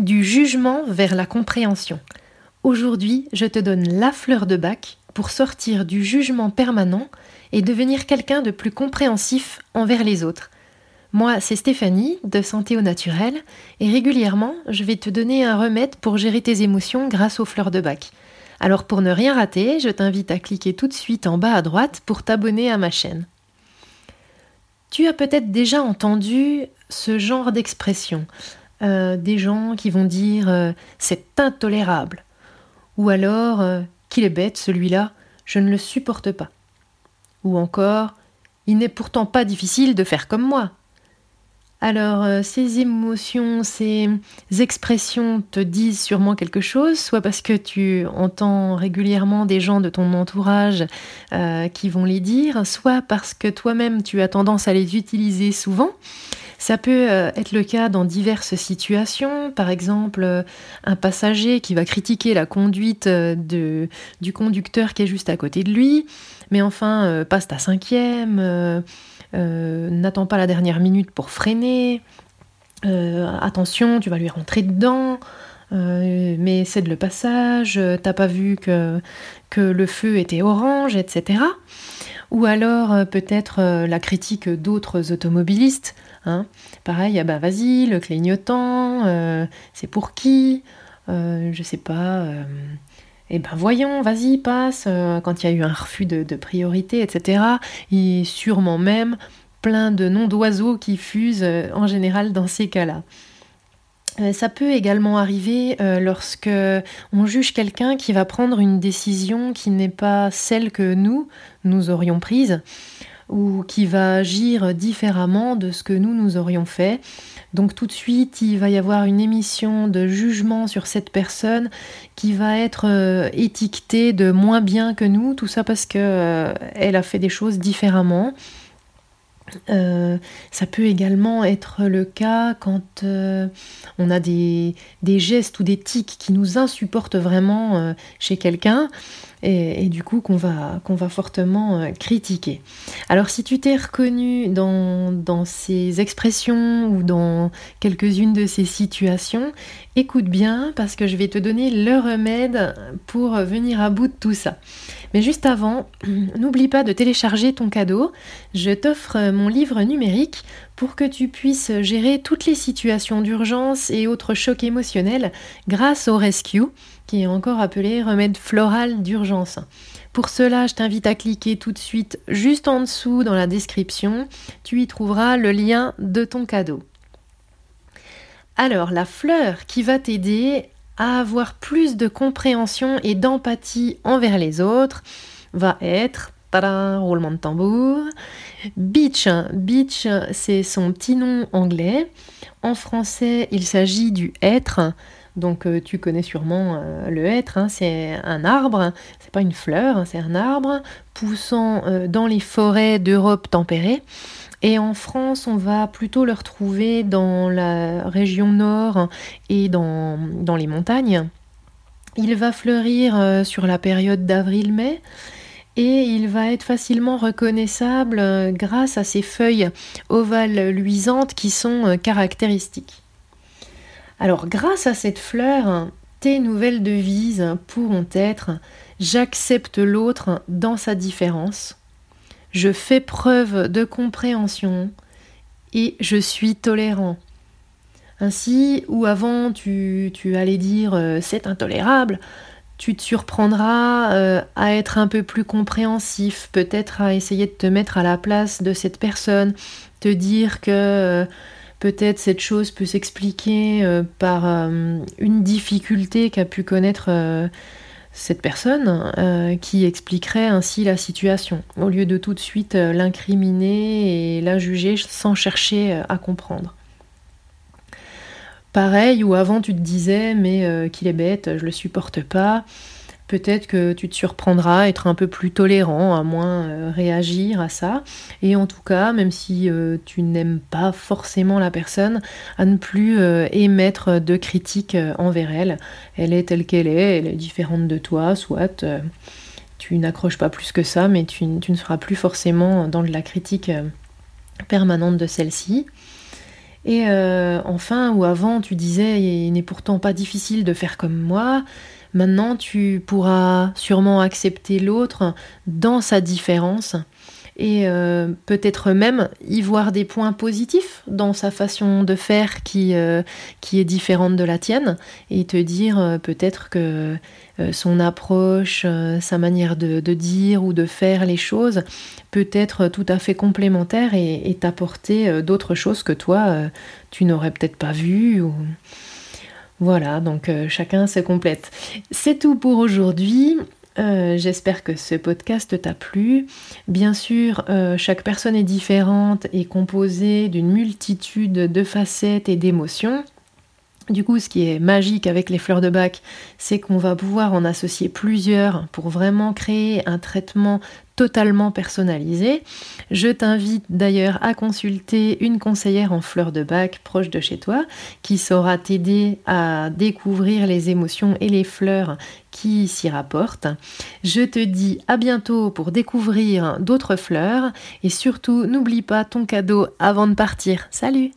Du jugement vers la compréhension. Aujourd'hui, je te donne la fleur de bac pour sortir du jugement permanent et devenir quelqu'un de plus compréhensif envers les autres. Moi, c'est Stéphanie de Santé au Naturel et régulièrement, je vais te donner un remède pour gérer tes émotions grâce aux fleurs de bac. Alors pour ne rien rater, je t'invite à cliquer tout de suite en bas à droite pour t'abonner à ma chaîne. Tu as peut-être déjà entendu ce genre d'expression. Euh, des gens qui vont dire euh, c'est intolérable. Ou alors euh, qu'il est bête celui-là, je ne le supporte pas. Ou encore il n'est pourtant pas difficile de faire comme moi. Alors, ces émotions, ces expressions te disent sûrement quelque chose, soit parce que tu entends régulièrement des gens de ton entourage qui vont les dire, soit parce que toi-même tu as tendance à les utiliser souvent. Ça peut euh, être le cas dans diverses situations, par exemple euh, un passager qui va critiquer la conduite euh, du conducteur qui est juste à côté de lui, mais enfin passe ta cinquième, n'attends pas la dernière minute pour freiner, attention, tu vas lui rentrer dedans. mais cède le passage, t'as pas vu que, que le feu était orange, etc. Ou alors peut-être la critique d'autres automobilistes Hein. Pareil, ah bah vas-y, le clignotant, euh, c'est pour qui euh, Je sais pas. Euh, eh ben voyons, vas-y, passe. quand il y a eu un refus de, priorité, etc. Et sûrement même plein de noms d'oiseaux qui fusent en général dans ces cas-là. Ça peut également arriver lorsque on juge quelqu'un qui va prendre une décision qui n'est pas celle que nous, nous aurions prise ou qui va agir différemment de ce que nous, nous aurions fait. Donc tout de suite, il va y avoir une émission de jugement sur cette personne qui va être euh, étiquetée de moins bien que nous, tout ça parce qu'elle euh, a fait des choses différemment. Euh, ça peut également être le cas quand on a des, gestes ou des tics qui nous insupportent vraiment chez quelqu'un et, du coup qu'on va, fortement euh, critiquer. Alors si tu t'es reconnu dans, dans ces expressions ou dans quelques-unes de ces situations, écoute bien parce que je vais te donner le remède pour venir à bout de tout ça. Mais juste avant, n'oublie pas de télécharger ton cadeau. Je t'offre mon livre numérique pour que tu puisses gérer toutes les situations d'urgence et autres chocs émotionnels grâce au Rescue, qui est encore appelé remède floral d'urgence. Pour cela, je t'invite à cliquer tout de suite juste en dessous dans la description. Tu y trouveras le lien de ton cadeau. Alors, la fleur qui va t'aider à avoir plus de compréhension et d'empathie envers les autres va être roulement de tambour. Beach. Beach, c'est son petit nom anglais. En français, il s'agit du hêtre. Donc euh, tu connais sûrement euh, le hêtre, hein. c'est un arbre, c'est pas une fleur, hein, c'est un arbre poussant euh, dans les forêts d'Europe tempérée. Et en France, on va plutôt le retrouver dans la région nord et dans, dans les montagnes. Il va fleurir sur la période d'avril-mai et il va être facilement reconnaissable euh, grâce à ses feuilles ovales luisantes qui sont euh, caractéristiques. Alors grâce à cette fleur, tes nouvelles devises pourront être J'accepte l'autre dans sa différence, je fais preuve de compréhension et je suis tolérant. Ainsi, où avant tu, allais dire euh, c'est intolérable, tu te surprendras euh, à être un peu plus compréhensif, peut-être à essayer de te mettre à la place de cette personne, te dire que euh, peut-être cette chose peut s'expliquer euh, par une difficulté qu'a pu connaître cette personne qui expliquerait ainsi la situation, au lieu de tout de suite l'incriminer et la juger sans chercher à comprendre. Pareil, ou avant tu te disais, mais euh, qu'il est bête, je le supporte pas. Peut-être que tu te surprendras à être un peu plus tolérant, à moins euh, réagir à ça. Et en tout cas, même si euh, tu n'aimes pas forcément la personne, à ne plus émettre de critiques envers elle. Elle est telle qu'elle est, elle est différente de toi, soit tu n'accroches pas plus que ça, mais tu, tu, ne seras plus forcément dans de la critique permanente de celle-ci. Et euh, enfin, ou avant, tu disais, il n'est pourtant pas difficile de faire comme moi. Maintenant, tu pourras sûrement accepter l'autre dans sa différence et euh, peut-être même y voir des points positifs dans sa façon de faire qui, euh, est différente de la tienne et te dire euh, peut-être que son approche, sa manière de, dire ou de faire les choses peut être tout à fait complémentaire et, t'apporter d'autres choses que toi tu n'aurais peut-être pas vues. Voilà, donc chacun se complète. C'est tout pour aujourd'hui. Euh, j'espère que ce podcast t'a plu. Bien sûr, euh, chaque personne est différente et composée d'une multitude de facettes et d'émotions. Du coup, ce qui est magique avec les fleurs de bac, c'est qu'on va pouvoir en associer plusieurs pour vraiment créer un traitement totalement personnalisé. Je t'invite d'ailleurs à consulter une conseillère en fleurs de bac proche de chez toi qui saura t'aider à découvrir les émotions et les fleurs qui s'y rapportent. Je te dis à bientôt pour découvrir d'autres fleurs et surtout n'oublie pas ton cadeau avant de partir. Salut